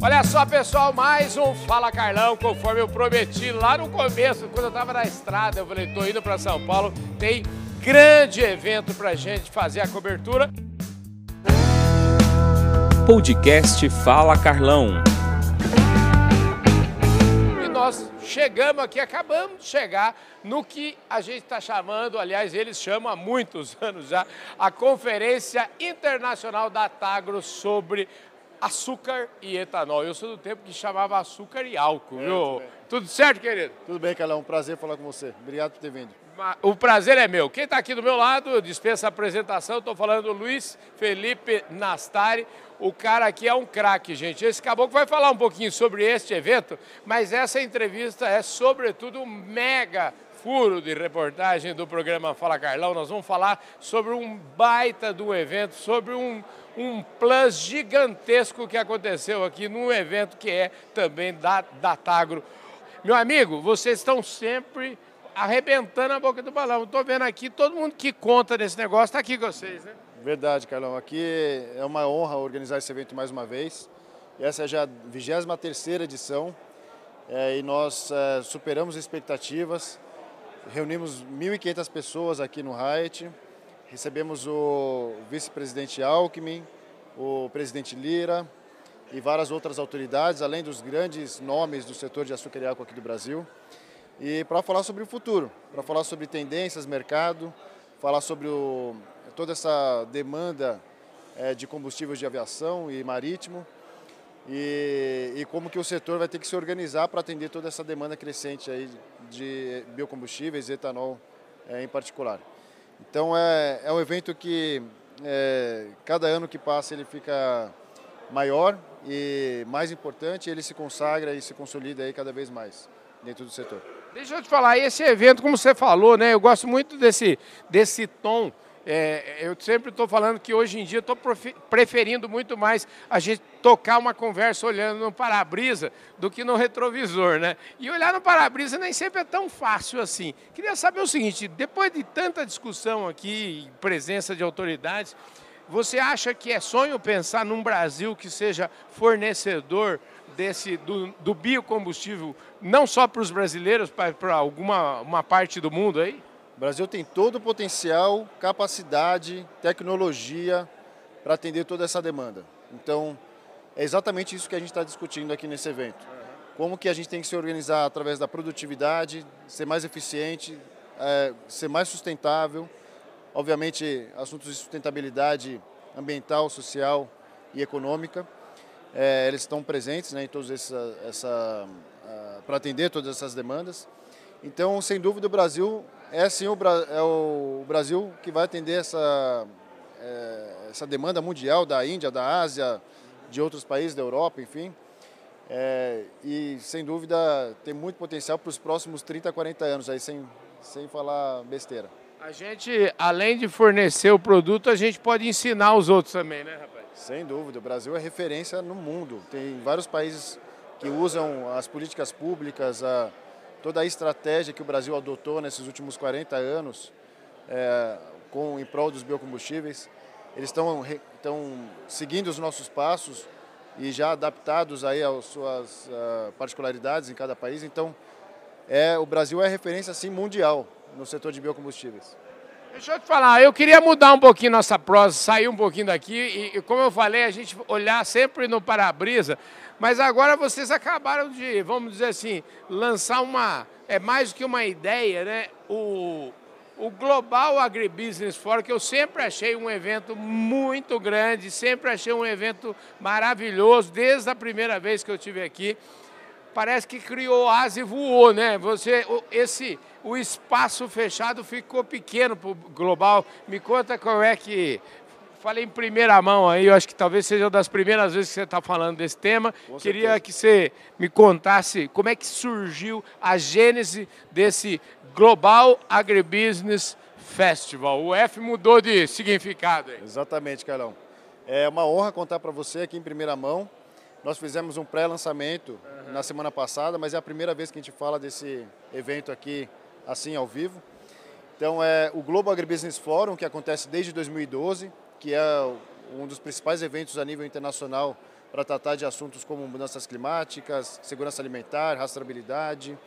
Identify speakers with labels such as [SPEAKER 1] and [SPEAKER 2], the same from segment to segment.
[SPEAKER 1] Olha só, pessoal, mais um Fala Carlão, conforme eu prometi lá no começo, quando eu estava na estrada, eu falei, tô indo para São Paulo, tem grande evento pra gente fazer a cobertura.
[SPEAKER 2] Podcast Fala Carlão.
[SPEAKER 1] E nós chegamos aqui, acabamos de chegar no que a gente está chamando, aliás, eles chamam há muitos anos já, a Conferência Internacional da Tagro sobre açúcar e etanol. Eu sou do tempo que chamava açúcar e álcool,
[SPEAKER 3] É,
[SPEAKER 1] viu? Tudo certo, querido?
[SPEAKER 3] Tudo bem, Carlão. Um prazer falar com você. Obrigado por ter vindo.
[SPEAKER 1] O prazer é meu. Quem está aqui do meu lado, dispensa a apresentação, estou falando do Luiz Felipe Nastari. O cara aqui é um craque, gente. Esse caboclo vai falar um pouquinho sobre este evento, mas essa entrevista é, sobretudo, um mega furo de reportagem do programa Fala Carlão. Nós vamos falar sobre um baita do evento, sobre um, um plus gigantesco que aconteceu aqui num evento que é também da, da Tagro. Meu amigo, vocês estão sempre arrebentando a boca do balão. Estou vendo aqui, todo mundo que conta nesse negócio está aqui com vocês, né?
[SPEAKER 3] Verdade, Carlão. Aqui é uma honra organizar esse evento mais uma vez. Essa é já a 23 edição é, e nós é, superamos expectativas. Reunimos 1.500 pessoas aqui no Hyatt. Recebemos o vice-presidente Alckmin, o presidente Lira e várias outras autoridades, além dos grandes nomes do setor de açúcar e álcool aqui do Brasil. E para falar sobre o futuro, para falar sobre tendências, mercado, falar sobre o, toda essa demanda é, de combustíveis de aviação e marítimo e, e, como que o setor vai ter que se organizar para atender toda essa demanda crescente aí de biocombustíveis etanol é, em particular. Então é, é um evento que é, cada ano que passa ele fica maior e mais importante, ele se consagra e se consolida aí cada vez mais dentro do setor.
[SPEAKER 1] Deixa eu te falar, esse evento, como você falou, né? Eu gosto muito desse, desse tom. É, eu sempre estou falando que hoje em dia estou preferindo muito mais a gente tocar uma conversa olhando no para-brisa do que no retrovisor, né? E olhar no para-brisa nem sempre é tão fácil assim. Queria saber o seguinte: depois de tanta discussão aqui, presença de autoridades, você acha que é sonho pensar num Brasil que seja fornecedor desse do, do biocombustível não só para os brasileiros, para alguma uma parte do mundo aí?
[SPEAKER 3] O Brasil tem todo o potencial, capacidade, tecnologia para atender toda essa demanda. Então, é exatamente isso que a gente está discutindo aqui nesse evento. Como que a gente tem que se organizar através da produtividade, ser mais eficiente, é, ser mais sustentável. Obviamente, assuntos de sustentabilidade ambiental, social e econômica. É, eles estão presentes né, em todos essa, essa para atender todas essas demandas. Então, sem dúvida, o Brasil é sim o, é o Brasil que vai atender essa, é, essa demanda mundial da Índia, da Ásia, de outros países da Europa, enfim. É, e, sem dúvida, tem muito potencial para os próximos 30, 40 anos, aí, sem, sem falar besteira.
[SPEAKER 1] A gente, além de fornecer o produto, a gente pode ensinar os outros também, né, rapaz?
[SPEAKER 3] Sem dúvida, o Brasil é referência no mundo. Tem vários países que usam as políticas públicas, a, toda a estratégia que o Brasil adotou nesses últimos 40 anos é, com, em prol dos biocombustíveis. Eles estão, seguindo os nossos passos e já adaptados aí às suas uh, particularidades em cada país. Então, é, o Brasil é referência assim, mundial no setor de biocombustíveis.
[SPEAKER 1] Deixa eu te falar, eu queria mudar um pouquinho nossa prosa, sair um pouquinho daqui e, como eu falei, a gente olhar sempre no para-brisa, mas agora vocês acabaram de, vamos dizer assim, lançar uma, é mais do que uma ideia, né? O, o Global Agribusiness Forum, que eu sempre achei um evento muito grande, sempre achei um evento maravilhoso, desde a primeira vez que eu estive aqui. Parece que criou asa e voou, né? Você, esse, o espaço fechado ficou pequeno para o Global. Me conta como é que falei em primeira mão aí, eu acho que talvez seja uma das primeiras vezes que você está falando desse tema.
[SPEAKER 3] Com
[SPEAKER 1] Queria
[SPEAKER 3] certeza.
[SPEAKER 1] que você me contasse como é que surgiu a gênese desse Global Agribusiness Festival. O F mudou de significado. Aí.
[SPEAKER 3] Exatamente, Carlão. É uma honra contar para você aqui em primeira mão. Nós fizemos um pré-lançamento na semana passada, mas é a primeira vez que a gente fala desse evento aqui assim ao vivo. Então é o Global Agribusiness Forum, que acontece desde 2012, que é um dos principais eventos a nível internacional para tratar de assuntos como mudanças climáticas, segurança alimentar, rastreabilidade,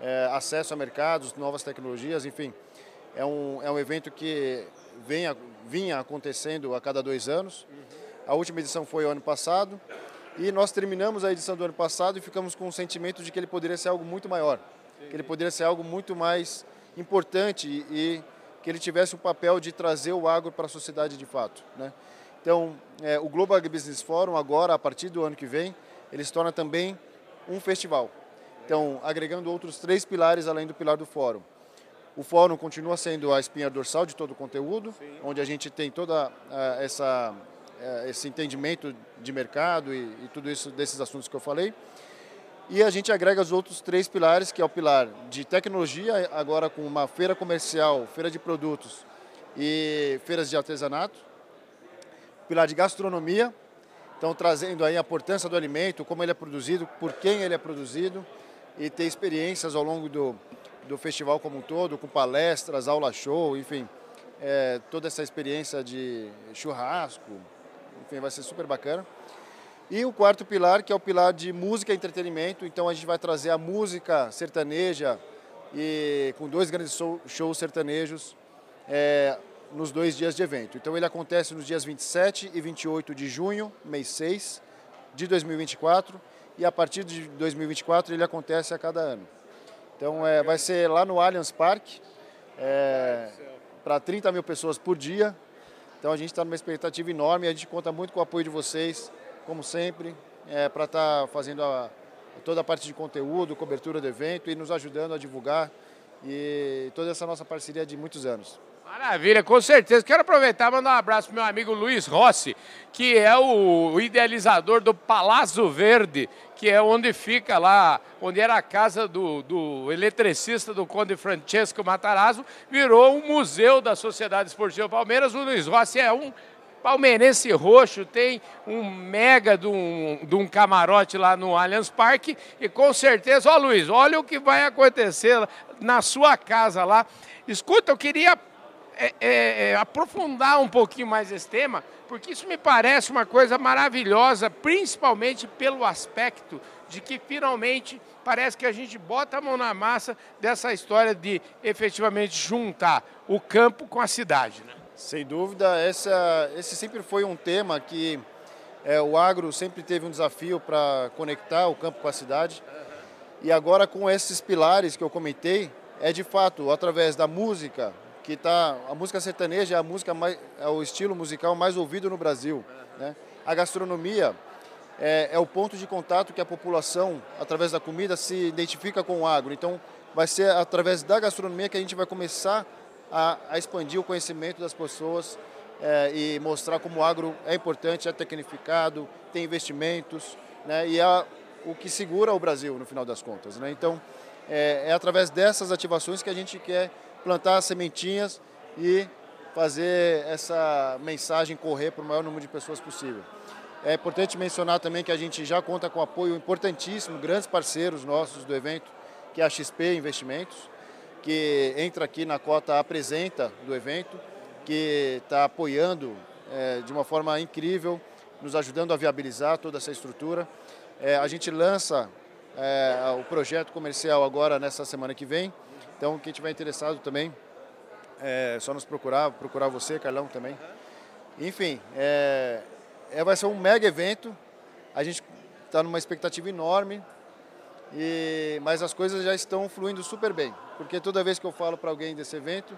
[SPEAKER 3] é, acesso a mercados, novas tecnologias, enfim. É um, é um evento que vem, vinha acontecendo a cada dois anos. A última edição foi o ano passado e nós terminamos a edição do ano passado e ficamos com o sentimento de que ele poderia ser algo muito maior, que ele poderia ser algo muito mais importante e que ele tivesse o papel de trazer o agro para a sociedade de fato. Né? Então, é, o Global Business Forum, agora, a partir do ano que vem, ele se torna também um festival. Então, agregando outros três pilares além do pilar do fórum. O fórum continua sendo a espinha dorsal de todo o conteúdo, Sim. onde a gente tem toda uh, essa uh, esse entendimento de mercado e, e, tudo isso desses assuntos que eu falei. E a gente agrega os outros três pilares, que é o pilar de tecnologia, agora com uma feira comercial, feira de produtos e feiras de artesanato. Pilar de gastronomia, então trazendo aí a importância do alimento, como ele é produzido, por quem ele é produzido e ter experiências ao longo do, do festival como um todo, com palestras, aula show, enfim, é, toda essa experiência de churrasco, enfim, vai ser super bacana. E o quarto pilar, que é o pilar de música e entretenimento, então a gente vai trazer a música sertaneja e com dois grandes shows sertanejos é, nos dois dias de evento. Então ele acontece nos dias 27 e 28 de junho, mês 6 de 2024, e a partir de 2024 ele acontece a cada ano. Então é, vai ser lá no Allianz Parque, é, para 30 mil pessoas por dia. Então a gente está numa expectativa enorme, a gente conta muito com o apoio de vocês, como sempre, é, para estar tá fazendo a, toda a parte de conteúdo, cobertura do evento e nos ajudando a divulgar e toda essa nossa parceria de muitos anos.
[SPEAKER 1] Maravilha, com certeza. Quero aproveitar e mandar um abraço para meu amigo Luiz Rossi, que é o idealizador do Palácio Verde, que é onde fica lá, onde era a casa do, do eletricista do Conde Francesco Matarazzo, virou um museu da Sociedade Esportiva Palmeiras. O Luiz Rossi é um palmeirense roxo, tem um mega de um, de um camarote lá no Allianz Parque e com certeza, ó Luiz, olha o que vai acontecer na sua casa lá. Escuta, eu queria é, é, é, aprofundar um pouquinho mais esse tema, porque isso me parece uma coisa maravilhosa, principalmente pelo aspecto de que finalmente parece que a gente bota a mão na massa dessa história de efetivamente juntar o campo com a cidade. Né?
[SPEAKER 3] Sem dúvida, essa, esse sempre foi um tema que é, o agro sempre teve um desafio para conectar o campo com a cidade. E agora com esses pilares que eu comentei, é de fato através da música, que tá a música sertaneja é a música mais é o estilo musical mais ouvido no Brasil, né? A gastronomia é, é, o ponto de contato que a população através da comida se identifica com o agro. Então vai ser através da gastronomia que a gente vai começar a, a expandir o conhecimento das pessoas é, e mostrar como o agro é importante, é tecnificado, tem investimentos, né? E é o que segura o Brasil no final das contas, né? Então é, é através dessas ativações que a gente quer plantar sementinhas e fazer essa mensagem correr para o maior número de pessoas possível. É importante mencionar também que a gente já conta com apoio importantíssimo, grandes parceiros nossos do evento, que é a XP Investimentos, que entra aqui na cota apresenta do evento, que está apoiando é, de uma forma incrível, nos ajudando a viabilizar toda essa estrutura. É, a gente lança é, o projeto comercial agora nessa semana que vem, então, quem tiver interessado também, é só nos procurar, procurar você, Carlão, também. Enfim, é, é, vai ser um mega evento. A gente está numa expectativa enorme, e, mas as coisas já estão fluindo super bem. Porque toda vez que eu falo para alguém desse evento,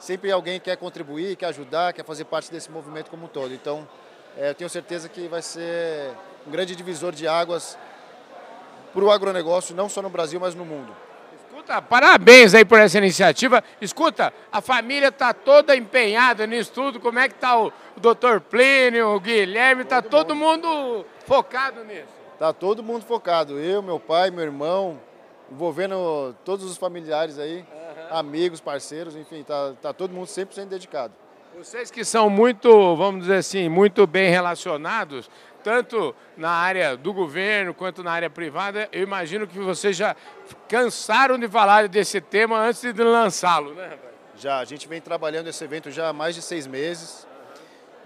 [SPEAKER 3] sempre alguém quer contribuir, quer ajudar, quer fazer parte desse movimento como um todo. Então, é, eu tenho certeza que vai ser um grande divisor de águas para o agronegócio, não só no Brasil, mas no mundo.
[SPEAKER 1] Escuta, parabéns aí por essa iniciativa. Escuta, a família está toda empenhada nisso tudo. Como é que está o, doutor Plínio, o Guilherme? Está todo, todo mundo focado nisso?
[SPEAKER 3] Está todo mundo focado. Eu, meu pai, meu irmão, envolvendo todos os familiares aí, uhum. amigos, parceiros, enfim, está tá todo mundo 100% dedicado.
[SPEAKER 1] Vocês que são muito, vamos dizer assim, muito bem relacionados, tanto na área do governo quanto na área privada, eu imagino que vocês já cansaram de falar desse tema antes de lançá-lo, né,
[SPEAKER 3] Já, a gente vem trabalhando esse evento já há mais de seis meses.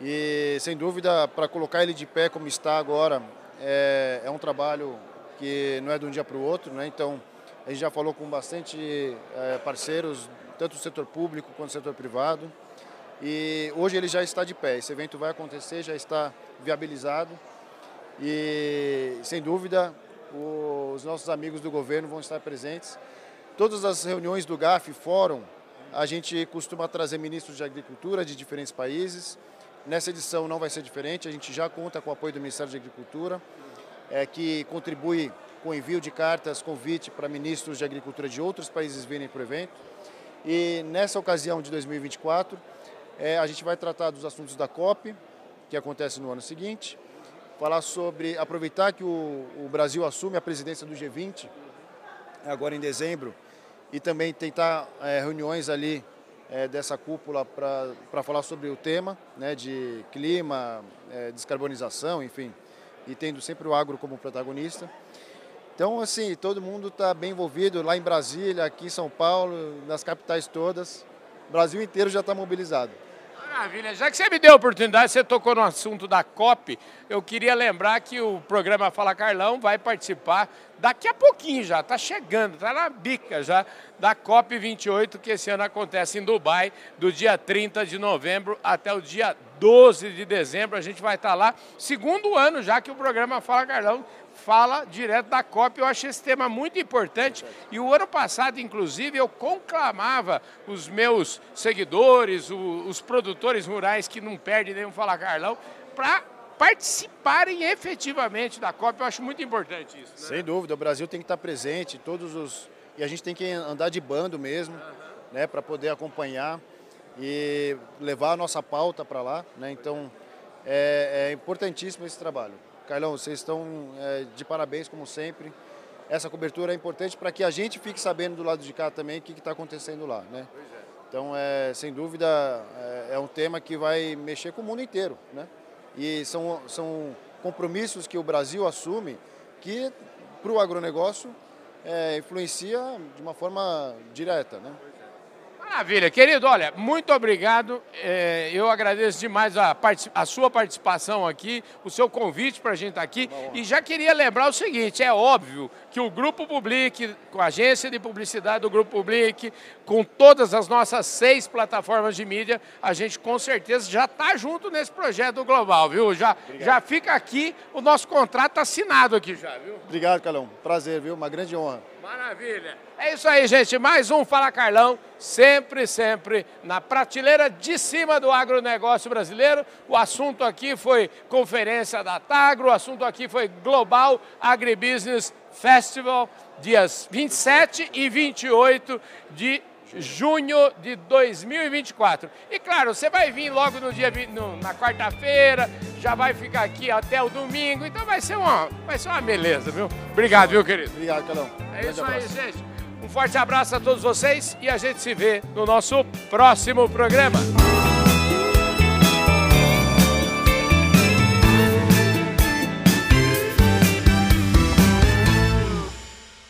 [SPEAKER 3] E, sem dúvida, para colocar ele de pé como está agora, é, é um trabalho que não é de um dia para o outro, né? então a gente já falou com bastante é, parceiros, tanto do setor público quanto do setor privado, e hoje ele já está de pé. Esse evento vai acontecer, já está viabilizado e, sem dúvida, os nossos amigos do governo vão estar presentes. Todas as reuniões do GAF, fórum, a gente costuma trazer ministros de agricultura de diferentes países. Nessa edição não vai ser diferente, a gente já conta com o apoio do Ministério de Agricultura, é, que contribui com envio de cartas, convite para ministros de agricultura de outros países virem para o evento. E nessa ocasião de 2024, é, a gente vai tratar dos assuntos da COP, que acontece no ano seguinte, falar sobre aproveitar que o, o Brasil assume a presidência do G20 agora em dezembro e também tentar é, reuniões ali é, dessa cúpula para falar sobre o tema né, de clima, é, descarbonização, enfim, e tendo sempre o agro como protagonista. Então, assim, todo mundo está bem envolvido lá em Brasília, aqui em São Paulo, nas capitais todas. O Brasil inteiro já está mobilizado.
[SPEAKER 1] Maravilha. Já que você me deu a oportunidade, você tocou no assunto da COP, eu queria lembrar que o programa Fala Carlão vai participar daqui a pouquinho já, está chegando, está na bica já, da COP 28, que esse ano acontece em Dubai, do dia 30 de novembro até o dia 12 de dezembro. A gente vai estar tá lá, segundo ano já que o programa Fala Carlão fala direto da COP. Eu achei esse tema muito importante e o ano passado, inclusive, eu conclamava os meus seguidores, os produtores rurais que não perdem nenhum Fala Carlão, para participarem efetivamente da COP. Eu acho muito importante isso. Né?
[SPEAKER 3] Sem dúvida, o Brasil tem que estar presente, todos os e a gente tem que andar de bando mesmo, uhum. né, para poder acompanhar e levar a nossa pauta para lá, né? Então é, é importantíssimo esse trabalho. Carlão, vocês estão é, de parabéns, como sempre. Essa cobertura é importante para que a gente fique sabendo do lado de cá também o que está acontecendo lá. Né? É. Então, é, sem dúvida, é, é, um tema que vai mexer com o mundo inteiro. Né? E são, são compromissos que o Brasil assume que, para o agronegócio, é, influencia de uma forma direta. Né?
[SPEAKER 1] Maravilha, querido, olha, muito obrigado. É, eu agradeço demais a, a, sua participação aqui, o seu convite para a gente estar tá aqui. E já queria lembrar o seguinte: é óbvio que o Grupo Public, com a agência de publicidade do Grupo Public, com todas as nossas seis plataformas de mídia, a gente com certeza já está junto nesse projeto global, viu? Já, já fica aqui, o nosso contrato assinado aqui já, viu?
[SPEAKER 3] Obrigado, Calão. Prazer, viu? Uma grande honra.
[SPEAKER 1] Maravilha. É isso aí, gente. Mais um Fala Carlão, sempre, sempre na prateleira de cima do agronegócio brasileiro. O assunto aqui foi conferência da Tagro, o assunto aqui foi Global Agribusiness Festival, dias 27 e 28 de junho de 2024. E claro, você vai vir logo no dia no, na quarta-feira, já vai ficar aqui até o domingo, então vai ser uma, vai ser uma beleza, viu? Obrigado, viu, querido?
[SPEAKER 3] Obrigado, Calão.
[SPEAKER 1] É isso aí, gente. Um forte abraço a todos vocês e a gente se vê no nosso próximo programa.